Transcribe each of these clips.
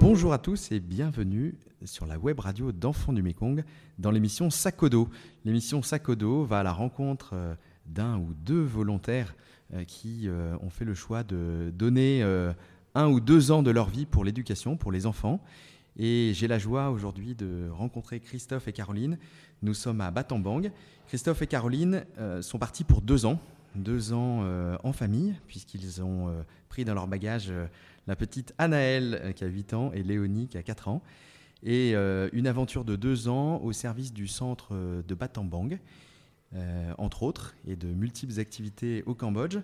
Bonjour à tous et bienvenue sur la web radio d'Enfants du Mekong dans l'émission Sakodo. L'émission Sakodo va à la rencontre euh, d'un ou deux volontaires euh, qui euh, ont fait le choix de donner un ou deux ans de leur vie pour l'éducation, pour les enfants. Et j'ai la joie aujourd'hui de rencontrer Christophe et Caroline. Nous sommes à Batambang. Christophe et Caroline sont partis pour deux ans, deux ans en famille, puisqu'ils ont pris dans leur bagage la petite Anaëlle qui a 8 ans et Léonie qui a 4 ans. Et une aventure de deux ans au service du centre de Batambang. Euh, entre autres, et de multiples activités au Cambodge.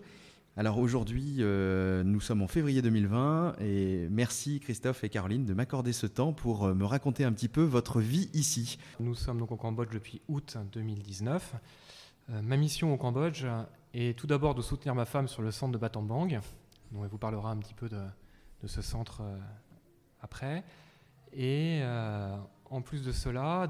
Alors aujourd'hui, euh, nous sommes en février 2020 et merci Christophe et Caroline de m'accorder ce temps pour euh, me raconter un petit peu votre vie ici. Nous sommes donc au Cambodge depuis août 2019. ma mission au Cambodge est tout d'abord de soutenir ma femme sur le centre de Batambang, dont elle vous parlera un petit peu de ce centre après. Et en plus de cela,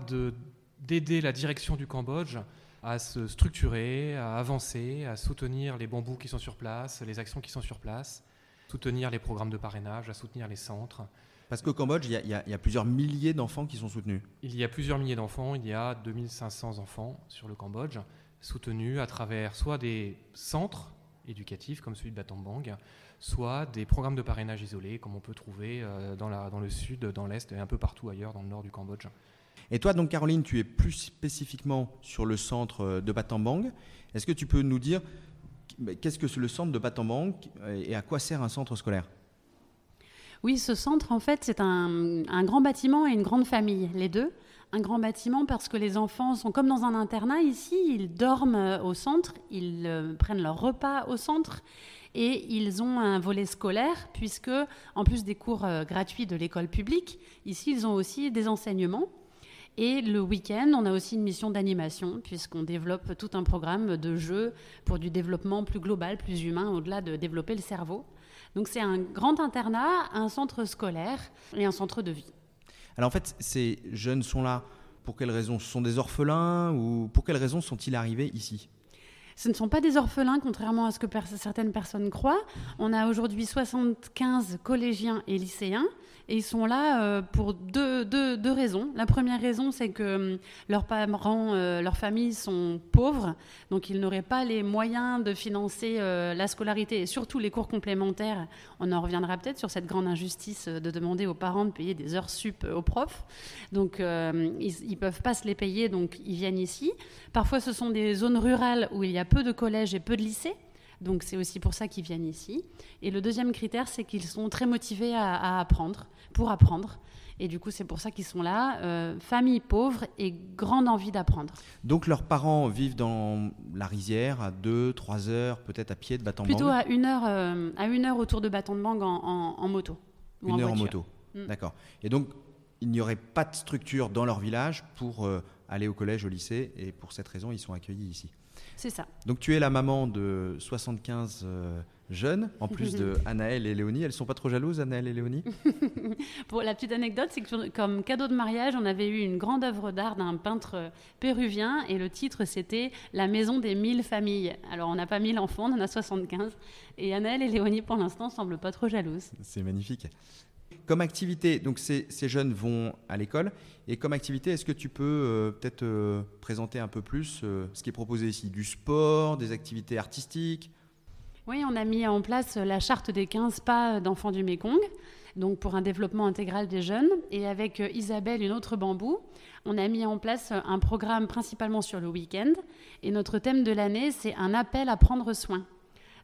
d'aider la direction du Cambodge à se structurer, à avancer, à soutenir les bambous qui sont sur place, les actions qui sont sur place, soutenir les programmes de parrainage, à soutenir les centres. Parce qu'au Cambodge, il y, a plusieurs milliers d'enfants qui sont soutenus. Il y a plusieurs milliers d'enfants, il y a 2500 enfants sur le Cambodge, soutenus à travers soit des centres éducatifs comme celui de Batambang, soit des programmes de parrainage isolés comme on peut trouver euh, dans, la, dans le sud, dans l'est et un peu partout ailleurs dans le nord du Cambodge. Et toi, donc Caroline, tu es plus spécifiquement sur le centre euh, de Batambang. Est-ce que tu peux nous dire qu'est-ce que c'est le centre de Batambang et à quoi sert un centre scolaire? Oui, ce centre, en fait, c'est un, grand bâtiment et une grande famille, les deux. Un grand bâtiment parce que les enfants sont comme dans un internat ici, ils dorment euh, au centre, ils euh, prennent leur repas au centre et ils ont un volet scolaire puisque, en plus des cours gratuits de l'école publique, ici, ils ont aussi des enseignements. Et le week-end, on a aussi une mission d'animation, puisqu'on développe tout un programme de jeux pour du développement plus global, plus humain, au-delà de développer le cerveau. Donc c'est un grand internat, un centre scolaire et un centre de vie. Alors en fait, ces jeunes sont là pour quelles raisons? Ce sont des orphelins ou pour quelles raisons sont-ils arrivés ici? Ce ne sont pas des orphelins, contrairement à ce que certaines personnes croient. On a aujourd'hui 75 collégiens et lycéens et ils sont là euh, pour deux, deux, deux, raisons. La première raison, c'est que hum, leurs parents, euh, leurs familles sont pauvres, donc ils n'auraient pas les moyens de financer euh, la scolarité et surtout les cours complémentaires. On en reviendra peut-être sur cette grande injustice de demander aux parents de payer des heures sup aux profs. Donc ils ne peuvent pas se les payer, donc ils viennent ici. Parfois, ce sont des zones rurales où il y a peu de collèges et peu de lycées. Donc c'est aussi pour ça qu'ils viennent ici. Et le deuxième critère, c'est qu'ils sont très motivés à, apprendre, pour apprendre. Et du coup, c'est pour ça qu'ils sont là. Euh, famille pauvre et grande envie d'apprendre. Donc leurs parents vivent dans la rizière à 2, 3 heures, peut-être à pied de Baton Plutôt à une heure, euh, à une heure autour de Baton de en, en, moto. une heure en moto. Mm. D'accord. Et donc, il n'y aurait pas de structure dans leur village pour euh, aller au collège, au lycée. Et pour cette raison, ils sont accueillis ici. C'est ça. Donc tu es la maman de 75 euh, jeunes, en plus de Anaël et Léonie. Elles sont pas trop jalouses, Anaël et Léonie? Pour la petite anecdote, c'est que comme cadeau de mariage, on avait eu une grande œuvre d'art d'un peintre péruvien et le titre c'était La maison des mille familles. Alors on n'a pas mille enfants, on en a 75. Et Anaël et Léonie, pour l'instant, semblent pas trop jalouses. C'est magnifique. Comme activité, donc ces, jeunes vont à l'école. Et comme activité, est-ce que tu peux euh, peut-être euh, présenter un peu plus euh, ce qui est proposé ici? Du sport, des activités artistiques? Oui, on a mis en place la charte des 15 pas d'enfants du Mékong, donc pour un développement intégral des jeunes. Et avec Isabelle, une autre bambou, on a mis en place un programme principalement sur le week-end. Et notre thème de l'année, c'est un appel à prendre soin.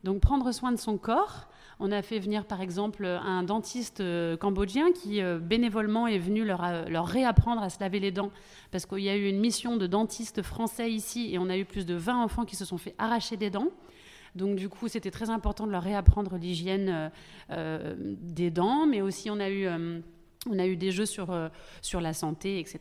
Donc prendre soin de son corps on a fait venir par exemple un dentiste euh, cambodgien qui euh, bénévolement est venu euh, leur, réapprendre à se laver les dents parce qu'il y a eu une mission de dentiste français ici et on a eu plus de 20 enfants qui se sont fait arracher des dents. Donc du coup, c'était très important de leur réapprendre l'hygiène des dents, mais aussi on a eu... des jeux sur la santé, etc.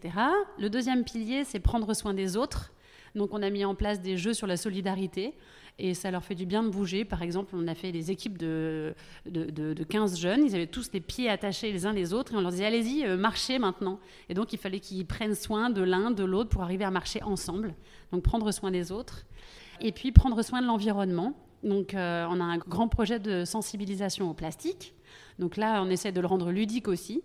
Le deuxième pilier, c'est prendre soin des autres. Donc on a mis en place des jeux sur la solidarité et ça leur fait du bien de bouger. Par exemple, on a fait des équipes de, de, 15 jeunes, ils avaient tous les pieds attachés les uns les autres et on leur disait allez-y, euh, marchez maintenant. Et donc il fallait qu'ils prennent soin de l'un, de l'autre pour arriver à marcher ensemble. Donc prendre soin des autres. Et puis prendre soin de l'environnement. Donc euh, on a un grand projet de sensibilisation au plastique. Donc là, on essaie de le rendre ludique aussi.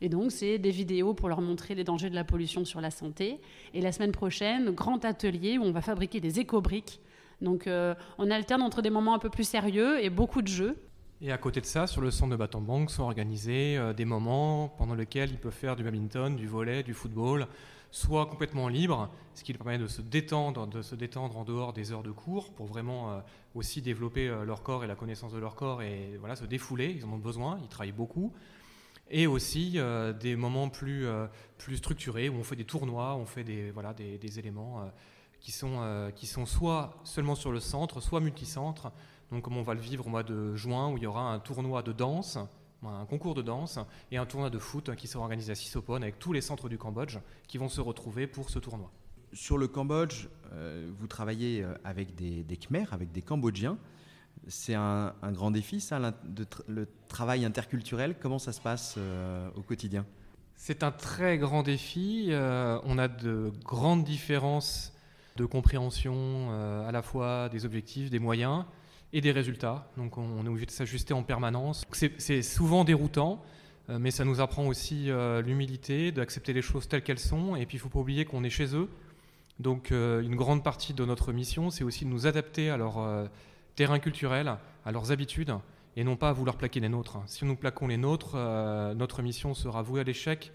Et donc, c'est des vidéos pour leur montrer les dangers de la pollution sur la santé. Et la semaine prochaine, grand atelier où on va fabriquer des éco-briques. Donc, euh, on alterne entre des moments un peu plus sérieux et beaucoup de jeux. Et à côté de ça, sur le centre de Bâton Banque sont organisés euh, des moments pendant lesquels ils peuvent faire du badminton, du volet, du football, soit complètement libre, ce qui leur permet de se détendre, de se détendre en dehors des heures de cours pour vraiment euh, aussi développer leur corps et la connaissance de leur corps et voilà se défouler. Ils en ont besoin, ils travaillent beaucoup et aussi euh, des moments plus, euh, plus structurés où on fait des tournois, on fait des, voilà, des, éléments euh, qui, sont, qui sont soit seulement sur le centre, soit multicentre. Donc comme on va le vivre au mois de juin où il y aura un tournoi de danse, un concours de danse et un tournoi de foot qui sera organisé à Sisopone avec tous les centres du Cambodge qui vont se retrouver pour ce tournoi. Sur le Cambodge, vous travaillez avec des, des Khmers, avec des Cambodgiens. C'est un, grand défi, ça, le travail interculturel. Comment ça se passe euh, au quotidien? C'est un très grand défi. Euh, on a de grandes différences de compréhension euh, à la fois des objectifs, des moyens et des résultats. Donc on, est obligé de s'ajuster en permanence. C'est souvent déroutant, mais ça nous apprend aussi l'humilité, d'accepter les choses telles qu'elles sont. Et puis il ne faut pas oublier qu'on est chez eux. Donc une grande partie de notre mission, c'est aussi de nous adapter à leur terrain culturel, à leurs habitudes, et non pas à vouloir plaquer les nôtres. Si nous plaquons les nôtres, euh, notre mission sera vouée à l'échec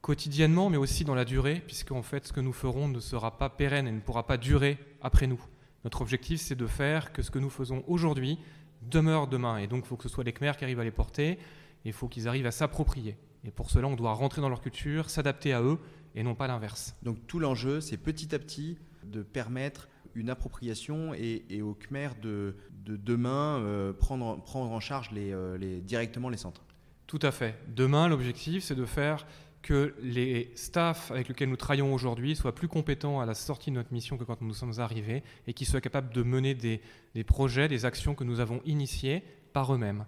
quotidiennement, mais aussi dans la durée, puisque en fait, ce que nous ferons ne sera pas pérenne et ne pourra pas durer après nous. Notre objectif, c'est de faire que ce que nous faisons aujourd'hui demeure demain. Et donc, il faut que ce soit les Khmers qui arrivent à les porter, et il faut qu'ils arrivent à s'approprier. Et pour cela, on doit rentrer dans leur culture, s'adapter à eux, et non pas l'inverse. Donc, tout l'enjeu, c'est petit à petit de permettre une appropriation et, aux Khmer de, de demain euh, prendre, prendre en charge euh, les, directement les centres. Tout à fait. Demain, l'objectif, c'est de faire que les staffs avec lesquels nous travaillons aujourd'hui soient plus compétents à la sortie de notre mission que quand nous sommes arrivés et qu'ils soient capables de mener des, des projets, des actions que nous avons initiées par eux-mêmes.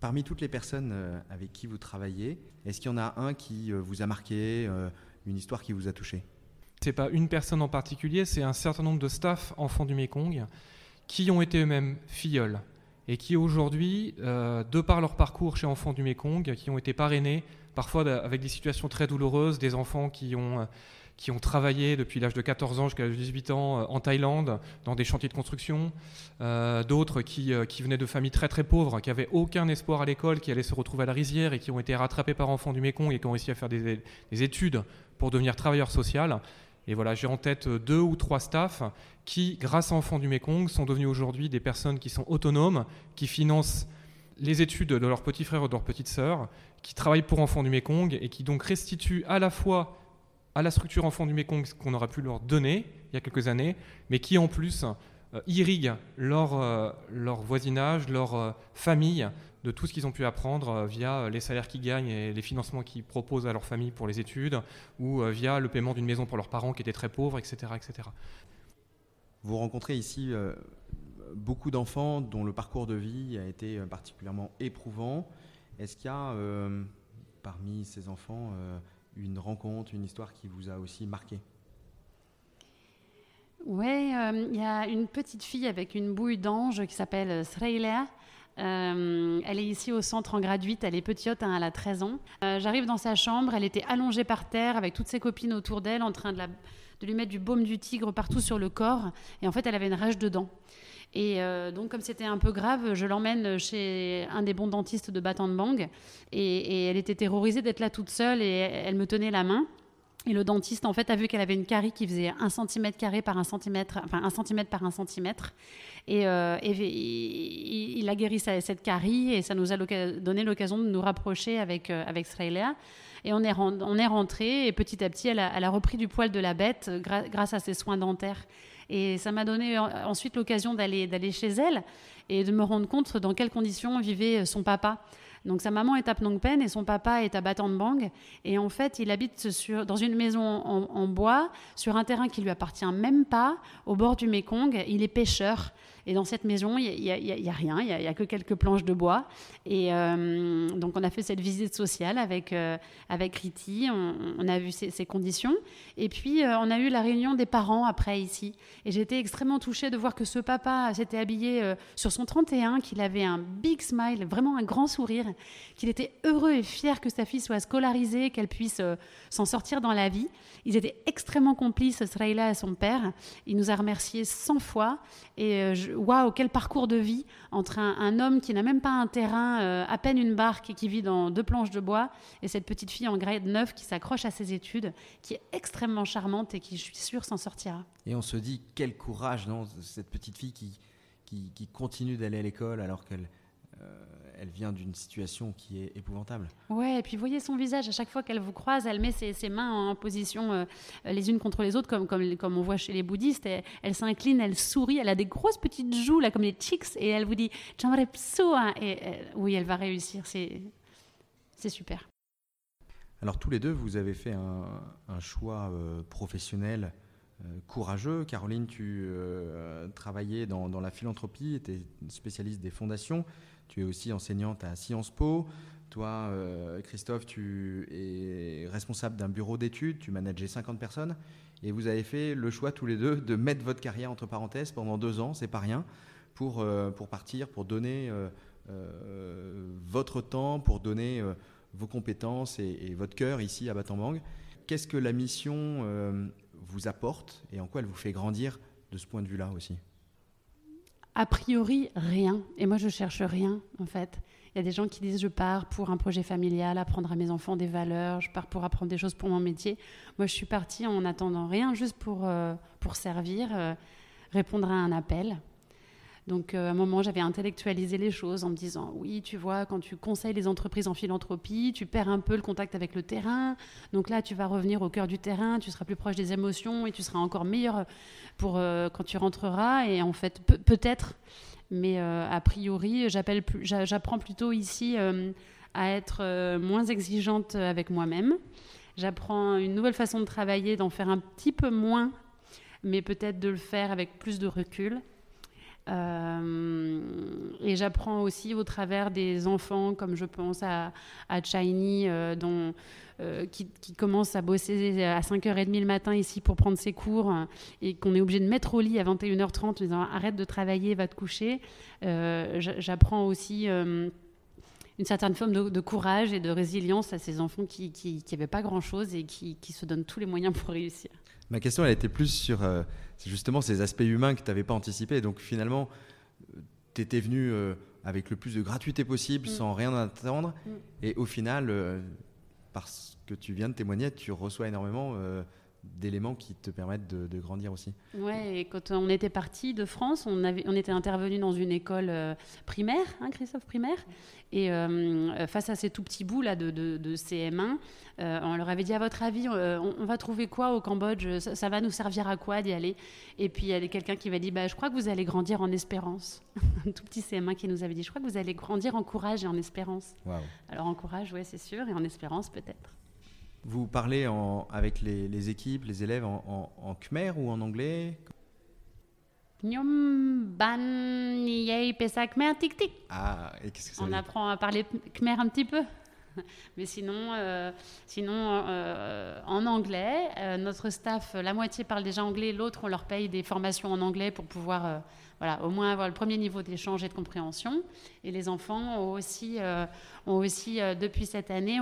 Parmi toutes les personnes euh, avec qui vous travaillez, est-ce qu'il y en a un qui vous a marqué, une histoire qui vous a touché? C'est pas une personne en particulier, c'est un certain nombre de staff enfants du Mekong qui ont été eux-mêmes filleuls et qui aujourd'hui, euh, de par leur parcours chez Enfants du Mekong, qui ont été parrainés, parfois avec des situations très douloureuses, des enfants qui ont, euh, qui ont travaillé depuis l'âge de 14 ans jusqu'à l'âge de 18 ans euh, en Thaïlande, dans des chantiers de construction, d'autres qui, qui, venaient de familles très très pauvres, qui n'avaient aucun espoir à l'école, qui allaient se retrouver à la rizière et qui ont été rattrapés par Enfants du Mekong et qui ont réussi à faire des, des études pour devenir travailleurs sociaux. Et voilà, j'ai en tête deux ou trois staffs qui, grâce à Enfants du Mékong, sont devenus aujourd'hui des personnes qui sont autonomes, qui financent les études de leurs petits frères ou de leurs petites sœurs, qui travaillent pour Enfants du Mékong et qui donc restituent à la fois à la structure Enfants du Mékong ce qu'on aurait pu leur donner il y a quelques années, mais qui en plus euh, irriguent leur, euh, leur voisinage, leur euh, famille de tout ce qu'ils ont pu apprendre euh, via euh, les salaires qu'ils gagnent et les financements qu'ils proposent à leur famille pour les études, ou euh, via le paiement d'une maison pour leurs parents qui étaient très pauvres, etc. etc. Vous rencontrez ici beaucoup d'enfants dont le parcours de vie a été particulièrement éprouvant. Est-ce qu'il y a parmi ces enfants une rencontre, une histoire qui vous a aussi marqué? Oui, il y a une petite fille avec une bouille d'ange qui s'appelle Sreilea, euh, elle est ici au centre en gratuite, elle est petite, hein, elle a 13 ans. Euh, j'arrive dans sa chambre, elle était allongée par terre avec toutes ses copines autour d'elle en train de, lui mettre du baume du tigre partout sur le corps. Et en fait, elle avait une rage de dents. Et euh, donc, comme c'était un peu grave, je l'emmène chez un des bons dentistes de Battambang. Et, et elle était terrorisée d'être là toute seule et elle me tenait la main. Et le dentiste, en fait, a vu qu'elle avait une carie qui faisait un centimètre carré par un centimètre, enfin un centimètre par un centimètre. Et, euh, il, a guéri cette carie et ça nous a donné l'occasion de nous rapprocher avec, euh, avec Et on est, on rentré et petit à petit, elle a, repris du poil de la bête grâce à ses soins dentaires. Et ça m'a donné ensuite l'occasion d'aller chez elle et de me rendre compte dans quelles conditions vivait son papa. Donc sa maman est à Phnom Penh et son papa est à Battambang. Et en fait, il habite dans une maison en, bois, sur un terrain qui lui appartient même pas, au bord du Mekong. Il est pêcheur. Et dans cette maison, il n'y a, rien, il n'y a, que quelques planches de bois. Et euh, donc, on a fait cette visite sociale avec, euh, avec Riti, on, a vu ses, conditions. Et puis, euh, on a eu la réunion des parents après ici. Et j'étais extrêmement touchée de voir que ce papa s'était habillé sur son 31, qu'il avait un big smile, vraiment un grand sourire, qu'il était heureux et fier que sa fille soit scolarisée, qu'elle puisse s'en sortir dans la vie. Ils étaient extrêmement complices, Sraïla et son père. Il nous a remerciés 100 fois. Et je, waouh, quel parcours de vie entre un, homme qui n'a même pas un terrain, euh, à peine une barque et qui vit dans deux planches de bois, et cette petite fille en grade neuf qui s'accroche à ses études, qui est extrêmement charmante et qui, je suis sûre, s'en sortira. Et on se dit, quel courage, non Cette petite fille qui, qui, continue d'aller à l'école alors qu'elle. Euh, elle vient d'une situation qui est épouvantable. Ouais, et puis voyez son visage, à chaque fois qu'elle vous croise, elle met ses, mains en position euh, les unes contre les autres, comme, comme, comme on voit chez les bouddhistes. elle s'incline, elle sourit, elle a des grosses petites joues, là, comme des chicks, et elle vous dit hein. Et euh, oui, elle va réussir, c'est super. Alors, tous les deux, vous avez fait un, choix euh, professionnel courageux. Caroline, tu travaillais dans, dans, la philanthropie, tu es spécialiste des fondations. Tu es aussi enseignante à Sciences Po. Toi, euh, Christophe, tu es responsable d'un bureau d'études, tu manages 50 personnes, et vous avez fait le choix tous les deux de mettre votre carrière entre parenthèses pendant deux ans, c'est pas rien, pour, euh, pour partir, pour donner euh, votre temps, pour donner vos compétences et, votre cœur ici à Battambang. Qu'est-ce que la mission vous apporte et en quoi elle vous fait grandir de ce point de vue-là aussi? A priori, rien. Et moi, je cherche rien, en fait. Il y a des gens qui disent je pars pour un projet familial, apprendre à mes enfants des valeurs, je pars pour apprendre des choses pour mon métier. Moi, je suis partie en attendant rien, juste pour, euh, pour servir, euh, répondre à un appel. Donc, euh, à un moment, j'avais intellectualisé les choses en me disant oui, tu vois, quand tu conseilles les entreprises en philanthropie, tu perds un peu le contact avec le terrain. Donc là, tu vas revenir au cœur du terrain, tu seras plus proche des émotions et tu seras encore meilleur pour euh, quand tu rentreras. Et en fait, peut-être, mais euh, a priori, j'apprends plutôt ici à être moins exigeante avec moi-même. J'apprends une nouvelle façon de travailler, d'en faire un petit peu moins, mais peut-être de le faire avec plus de recul. Euh, et j'apprends aussi au travers des enfants, comme je pense à, à Chiny, euh, dont, euh, qui, commence à bosser à 5h30 le matin ici pour prendre ses cours et qu'on est obligé de mettre au lit à 21h30 en disant arrête de travailler, va te coucher. j'apprends aussi une certaine forme de, courage et de résilience à ces enfants qui n'avaient pas grand-chose et qui, qui, se donnent tous les moyens pour réussir. Ma question, elle était plus sur c'est justement ces aspects humains que tu n'avais pas anticipés. Donc finalement, tu étais venu euh, avec le plus de gratuité possible, mm. sans rien attendre. Mm. Et au final, euh, parce que tu viens de témoigner, tu reçois énormément euh, d'éléments qui te permettent de, grandir aussi. Ouais, et quand on était parti de France, on, avait, on était intervenu dans une école primaire, hein, Christophe, primaire, et face à ces tout petits bouts là de, de CM1, euh, on leur avait dit à votre avis, euh, on, va trouver quoi au Cambodge? Ça, va nous servir à quoi d'y aller? Et puis il y a quelqu'un qui m'a dit, bah, je crois que vous allez grandir en espérance. Un tout petit CM1 qui nous avait dit, je crois que vous allez grandir en courage et en espérance. Alors en courage, oui, c'est sûr, et en espérance peut-être. Vous parlez avec les, équipes, les élèves en, khmer ou en anglais? Ah, et qu'est-ce que ça On apprend à parler khmer un petit peu. Mais sinon, euh, sinon euh, en anglais, euh, notre staff, la moitié parle déjà anglais, l'autre, on leur paye des formations en anglais pour pouvoir voilà, au moins avoir le premier niveau d'échange et de compréhension. Et les enfants ont aussi, ont aussi depuis cette année,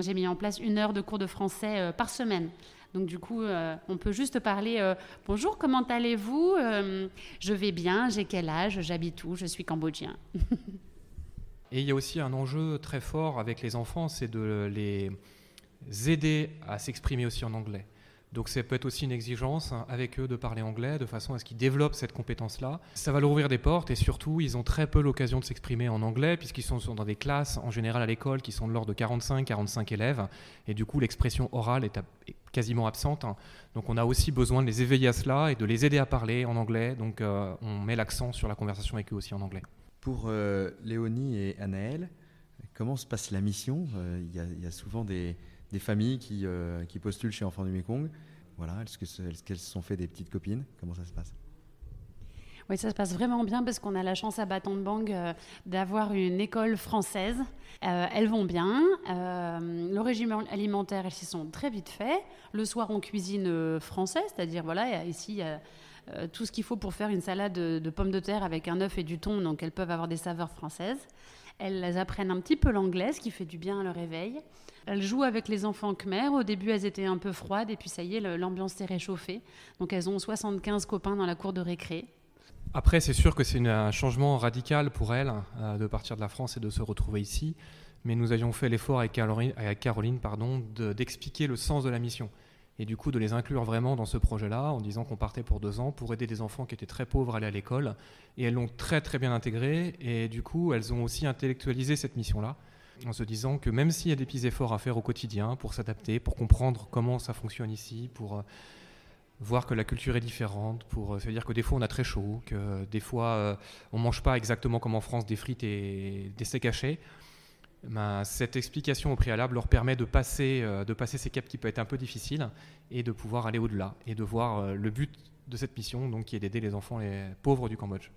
j'ai mis en place une heure de cours de français par semaine. Donc du coup, on peut juste parler Bonjour, comment allez-vous Je vais bien, j'ai quel âge J'habite où Je suis cambodgien. Et il y a aussi un enjeu très fort avec les enfants, c'est de les aider à s'exprimer aussi en anglais. Donc ça peut être aussi une exigence hein, avec eux de parler anglais de façon à ce qu'ils développent cette compétence-là. Ça va leur ouvrir des portes et surtout ils ont très peu l'occasion de s'exprimer en anglais puisqu'ils sont dans des classes en général à l'école qui sont de l'ordre de 45-45 élèves et du coup l'expression orale est, quasiment absente. Hein. Donc on a aussi besoin de les éveiller à cela et de les aider à parler en anglais. Donc euh, on met l'accent sur la conversation avec eux aussi en anglais. Pour euh, Léonie et Anaël, comment se passe la mission? Il y, a souvent des, familles qui, qui, postulent chez Enfants du Mekong. Voilà, est-ce qu'elles se sont fait des petites copines? Comment ça se passe? Oui, ça se passe vraiment bien parce qu'on a la chance à Baton de Bang euh, d'avoir une école française. Euh, elles vont bien. Euh, le régime alimentaire, elles s'y sont très vite fait. Le soir, on cuisine français, c'est-à-dire, voilà, ici, il y a tout ce qu'il faut pour faire une salade de, pommes de terre avec un œuf et du thon, donc elles peuvent avoir des saveurs françaises. Elles apprennent un petit peu l'anglais, ce qui fait du bien à leur réveil. Elles jouent avec les enfants khmer. Au début, elles étaient un peu froides, et puis ça y est, l'ambiance s'est réchauffée. Donc elles ont 75 copains dans la cour de récré. Après, c'est sûr que c'est un changement radical pour elle euh, de partir de la France et de se retrouver ici. Mais nous avions fait l'effort avec Caroline, avec Caroline pardon, d'expliquer le sens de la mission. Et du coup, de les inclure vraiment dans ce projet-là, en disant qu'on partait pour deux ans pour aider des enfants qui étaient très pauvres à aller à l'école. Et elles l'ont très très bien intégré. Et du coup, elles ont aussi intellectualisé cette mission-là, en se disant que même s'il y a des petits efforts à faire au quotidien pour s'adapter, pour comprendre comment ça fonctionne ici, pour euh, voir que la culture est différente, pour euh, se dire que des fois on a très chaud, que des fois euh, on mange pas exactement comme en France des frites et des steaks hachés. Ben, cette explication au préalable leur permet de passer, euh, de passer ces caps qui peuvent être un peu difficiles et de pouvoir aller au-delà et de voir le but de cette mission, donc qui est d'aider les enfants les pauvres du Cambodge.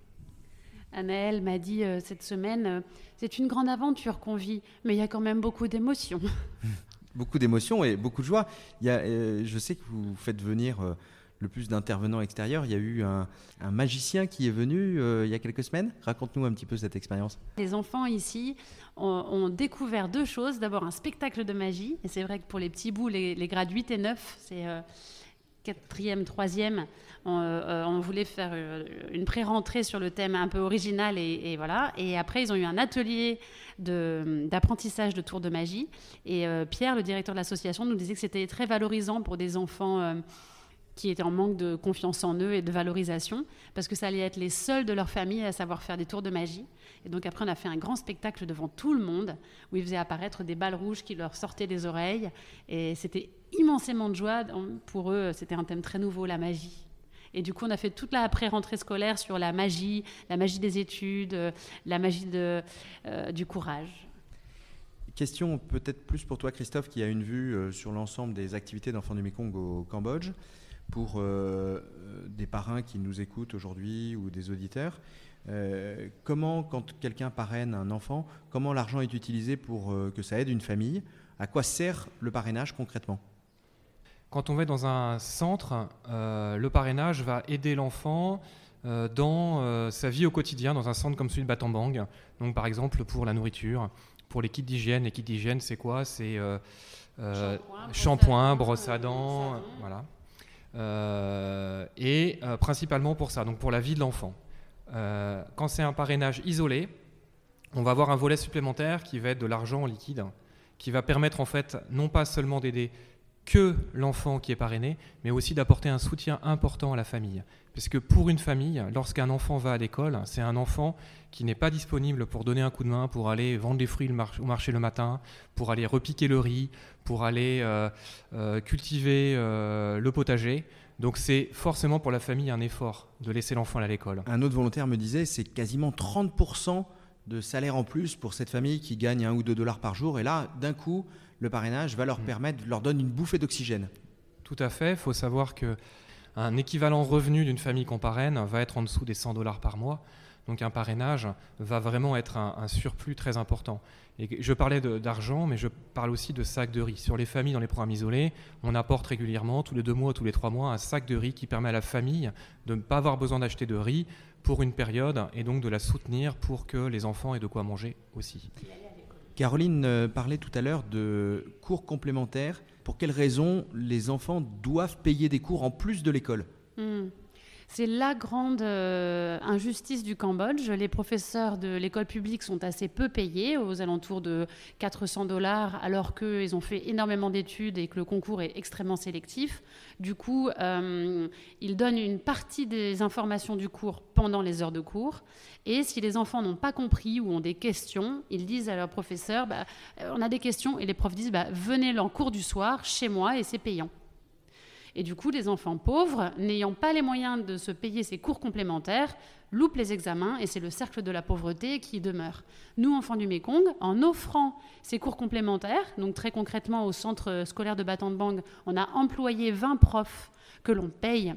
Anaël m'a dit cette semaine, c'est une grande aventure qu'on vit, mais il y a quand même beaucoup d'émotions. beaucoup d'émotions et beaucoup de joie. Il y a, je sais que vous faites venir le plus d'intervenants extérieurs. Il y a eu un, magicien qui est venu euh, il y a quelques semaines. Raconte-nous un petit peu cette expérience. Les enfants ici ont, découvert deux choses. D'abord un spectacle de magie. Et c'est vrai que pour les petits bouts, les, grades 8 et 9, c'est euh, quatrième, troisième, on, euh, on, voulait faire une pré-rentrée sur le thème un peu original et, voilà. Et après, ils ont eu un atelier d'apprentissage de, tours de magie. Et Pierre, le directeur de l'association, nous disait que c'était très valorisant pour des enfants qui étaient en manque de confiance en eux et de valorisation, parce que ça allait être les seuls de leur famille à savoir faire des tours de magie. Et donc après, on a fait un grand spectacle devant tout le monde, où ils faisaient apparaître des balles rouges qui leur sortaient des oreilles. Et c'était immensément de joie. Pour eux, c'était un thème très nouveau, la magie. Et du coup, on a fait toute la après-rentrée scolaire sur la magie, la magie des études, la magie euh, du courage. Question peut-être plus pour toi, Christophe, qui a une vue euh, sur l'ensemble des activités d'enfants du Mekong au Cambodge pour euh, des parrains qui nous écoutent aujourd'hui ou des auditeurs. Euh, comment, quand quelqu'un parraine un enfant, comment l'argent est utilisé pour euh, que ça aide une famille? À quoi sert le parrainage concrètement? Quand on va dans un centre, le parrainage va aider l'enfant dans sa vie au quotidien, dans un centre comme celui de Batambang. Donc, par exemple, pour la nourriture, pour les kits d'hygiène. Les kits d'hygiène, c'est quoi? C'est shampoing, brosse à dents, voilà. Euh, et euh, principalement pour ça, donc pour la vie de l'enfant. Euh, quand c'est un parrainage isolé, on va avoir un volet supplémentaire qui va être de l'argent en liquide, qui va permettre en fait non pas seulement d'aider que l'enfant qui est parrainé, mais aussi d'apporter un soutien important à la famille. Parce que pour une famille, lorsqu'un enfant va à l'école, c'est un enfant qui n'est pas disponible pour donner un coup de main, pour aller vendre des fruits au marché le matin, pour aller repiquer le riz, pour aller euh, euh, cultiver euh, le potager. Donc c'est forcément pour la famille un effort de laisser l'enfant à l'école. Un autre volontaire me disait c'est quasiment 30% de salaire en plus pour cette famille qui gagne un ou deux dollars par jour. Et là, d'un coup, le parrainage va leur mm. permettre, leur donne une bouffée d'oxygène. Tout à fait. Il faut savoir que un équivalent revenu d'une famille qu'on parraine va être en dessous des 100 dollars par mois. Donc un parrainage va vraiment être un, surplus très important. Et je parlais d'argent, mais je parle aussi de sacs de riz. Sur les familles dans les programmes isolés, on apporte régulièrement, tous les deux mois, tous les trois mois, un sac de riz qui permet à la famille de ne pas avoir besoin d'acheter de riz pour une période et donc de la soutenir pour que les enfants aient de quoi manger aussi. Caroline euh, parlait tout à l'heure de cours complémentaires. Pour quelles raisons les enfants doivent payer des cours en plus de l'école? Hmm. C'est la grande euh, injustice du Cambodge. Les professeurs de l'école publique sont assez peu payés, aux alentours de 400 dollars, alors qu'ils ont fait énormément d'études et que le concours est extrêmement sélectif. Du coup, euh, ils donnent une partie des informations du cours pendant les heures de cours. Et si les enfants n'ont pas compris ou ont des questions, ils disent à leur professeur bah, On a des questions. Et les profs disent bah, Venez en cours du soir chez moi et c'est payant. Et du coup, les enfants pauvres, n'ayant pas les moyens de se payer ces cours complémentaires, loupent les examens et c'est le cercle de la pauvreté qui demeure. Nous, enfants du Mekong, en offrant ces cours complémentaires, donc très concrètement au centre scolaire de Battambang, on a employé 20 profs que l'on paye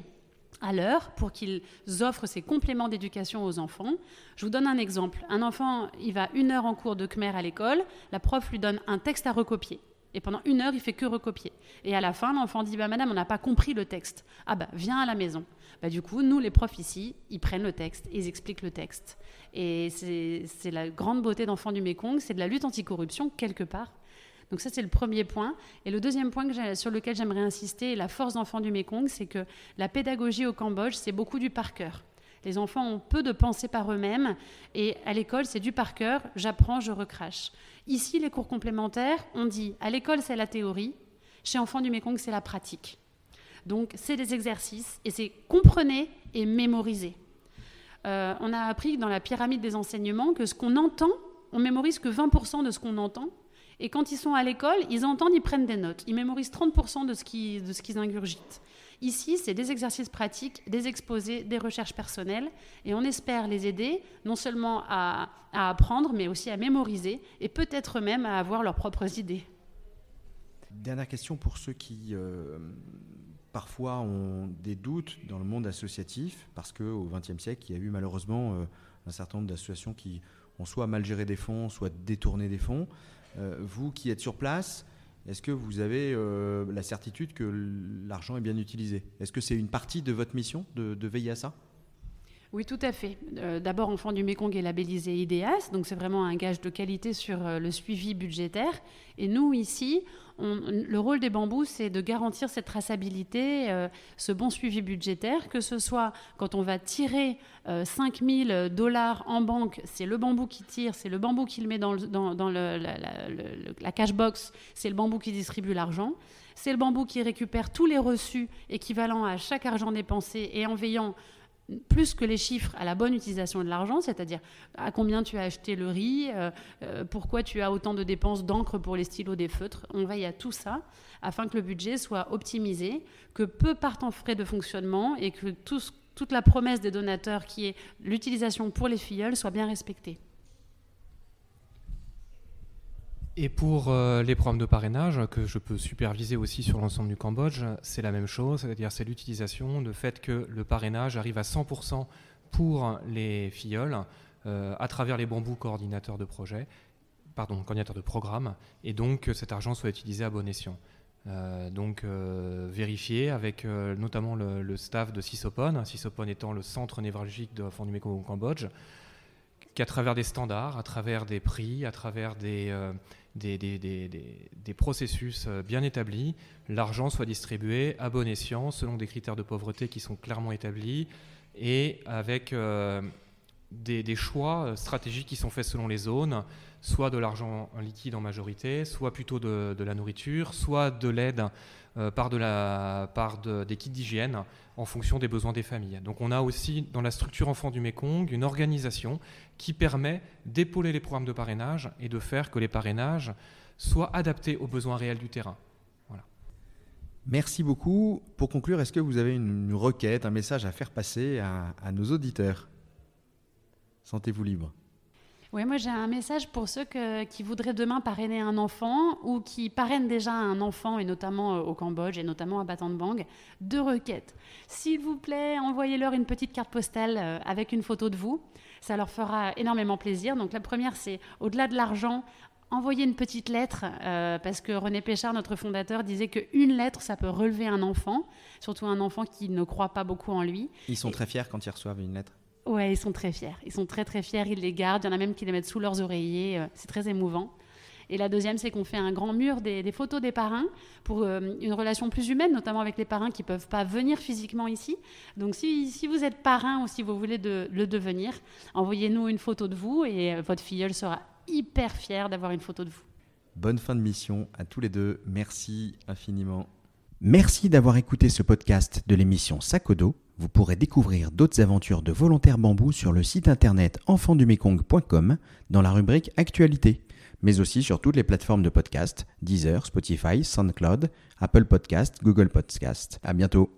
à l'heure pour qu'ils offrent ces compléments d'éducation aux enfants. Je vous donne un exemple. Un enfant, il va une heure en cours de Khmer à l'école, la prof lui donne un texte à recopier. Et pendant une heure, il fait que recopier. Et à la fin, l'enfant dit bah, Madame, on n'a pas compris le texte. Ah bah, viens à la maison. Bah, du coup, nous, les profs ici, ils prennent le texte, ils expliquent le texte. Et c'est la grande beauté d'Enfants du Mékong, c'est de la lutte anticorruption, quelque part. Donc, ça, c'est le premier point. Et le deuxième point sur lequel j'aimerais insister, la force d'Enfants du Mékong, c'est que la pédagogie au Cambodge, c'est beaucoup du par cœur. Les enfants ont peu de pensées par eux-mêmes et à l'école, c'est du par cœur, j'apprends, je recrache. Ici, les cours complémentaires, on dit à l'école, c'est la théorie, chez Enfants du Mékong, c'est la pratique. Donc, c'est des exercices et c'est comprenez et mémorisez. Euh, on a appris dans la pyramide des enseignements que ce qu'on entend, on mémorise que 20% de ce qu'on entend. Et quand ils sont à l'école, ils entendent, ils prennent des notes. Ils mémorisent 30% de ce qu'ils ingurgitent. Ici, c'est des exercices pratiques, des exposés, des recherches personnelles, et on espère les aider non seulement à, apprendre, mais aussi à mémoriser, et peut-être même à avoir leurs propres idées. Dernière question pour ceux qui euh, parfois ont des doutes dans le monde associatif, parce qu'au XXe siècle, il y a eu malheureusement euh, un certain nombre d'associations qui ont soit mal géré des fonds, soit détourné des fonds. Euh, vous qui êtes sur place, est-ce que vous avez euh, la certitude que l'argent est bien utilisé? Est-ce que c'est une partie de votre mission de, veiller à ça? Oui, tout à fait. Euh, d'abord, Enfant du Mékong est labellisé IDEAS, donc c'est vraiment un gage de qualité sur le suivi budgétaire. Et nous, ici, le rôle des bambous, c'est de garantir cette traçabilité, euh, ce bon suivi budgétaire, que ce soit quand on va tirer 5000 euh, dollars en banque, c'est le bambou qui tire, c'est le bambou qui le met dans, la, cash box, c'est le bambou qui distribue l'argent. C'est le bambou qui récupère tous les reçus équivalents à chaque argent dépensé et en veillant plus que les chiffres à la bonne utilisation de l'argent, c'est-à-dire à combien tu as acheté le riz, euh, euh, pourquoi tu as autant de dépenses d'encre pour les stylos des feutres. On veille à tout ça afin que le budget soit optimisé, que peu partent en frais de fonctionnement et que toute la promesse des donateurs qui est l'utilisation pour les filleuls soit bien respectée. Et pour euh, les programmes de parrainage, que je peux superviser aussi sur l'ensemble du Cambodge, c'est la même chose, c'est-à-dire c'est l'utilisation, le fait que le parrainage arrive à 100% pour les filleuls euh, à travers les bambous coordinateurs de projet, pardon, coordinateurs de programme, et donc que cet argent soit utilisé à bon escient. Euh, donc vérifier avec notamment le, staff de Sisopon, Sisopon étant le centre névralgique de Fonds du au Cambodge, qu'à travers des standards, à travers des prix, à travers des, des, processus euh, bien établis, l'argent soit distribué à bon escient selon des critères de pauvreté qui sont clairement établis et avec euh, des, choix euh, stratégiques qui sont faits selon les zones, soit de l'argent en liquide en majorité, soit plutôt de, la nourriture, soit de l'aide par, de des kits d'hygiène en fonction des besoins des familles. Donc on a aussi dans la structure enfant du Mékong une organisation qui permet d'épauler les programmes de parrainage et de faire que les parrainages soient adaptés aux besoins réels du terrain. Merci beaucoup. Pour conclure, est-ce que vous avez une, requête, un message à faire passer à nos auditeurs? Sentez-vous libre. Oui, moi j'ai un message pour ceux qui voudraient demain parrainer un enfant ou qui parrainent déjà un enfant, et notamment euh, au Cambodge et notamment à Battambang. Deux requêtes. S'il vous plaît, envoyez-leur une petite carte postale euh, avec une photo de vous. Ça leur fera énormément plaisir. Donc la première, c'est au-delà de l'argent, envoyer une petite lettre, euh, parce que René Péchard, notre fondateur, disait qu'une lettre, ça peut relever un enfant, surtout un enfant qui ne croit pas beaucoup en lui. Ils sont très fiers quand ils reçoivent une lettre Ouais, ils sont très fiers. Ils sont très très fiers, ils les gardent. Il y en a même qui les mettent sous leurs oreillers. Euh, c'est très émouvant. Et la deuxième, c'est qu'on fait un grand mur des, photos des parrains pour euh, une relation plus humaine, notamment avec les parrains qui ne peuvent pas venir physiquement ici. Donc si, vous êtes parrain ou si vous voulez le devenir, envoyez-nous une photo de vous et euh, votre filleul sera hyper fier d'avoir une photo de vous. Bonne fin de mission à tous les deux. Merci infiniment. Merci d'avoir écouté ce podcast de l'émission Sakodo. Vous pourrez découvrir d'autres aventures de volontaires bambou sur le site internet enfandumekong.com dans la rubrique Actualité. mais aussi sur toutes les plateformes de podcast, Deezer, Spotify, SoundCloud, Apple Podcast, Google Podcast. À bientôt.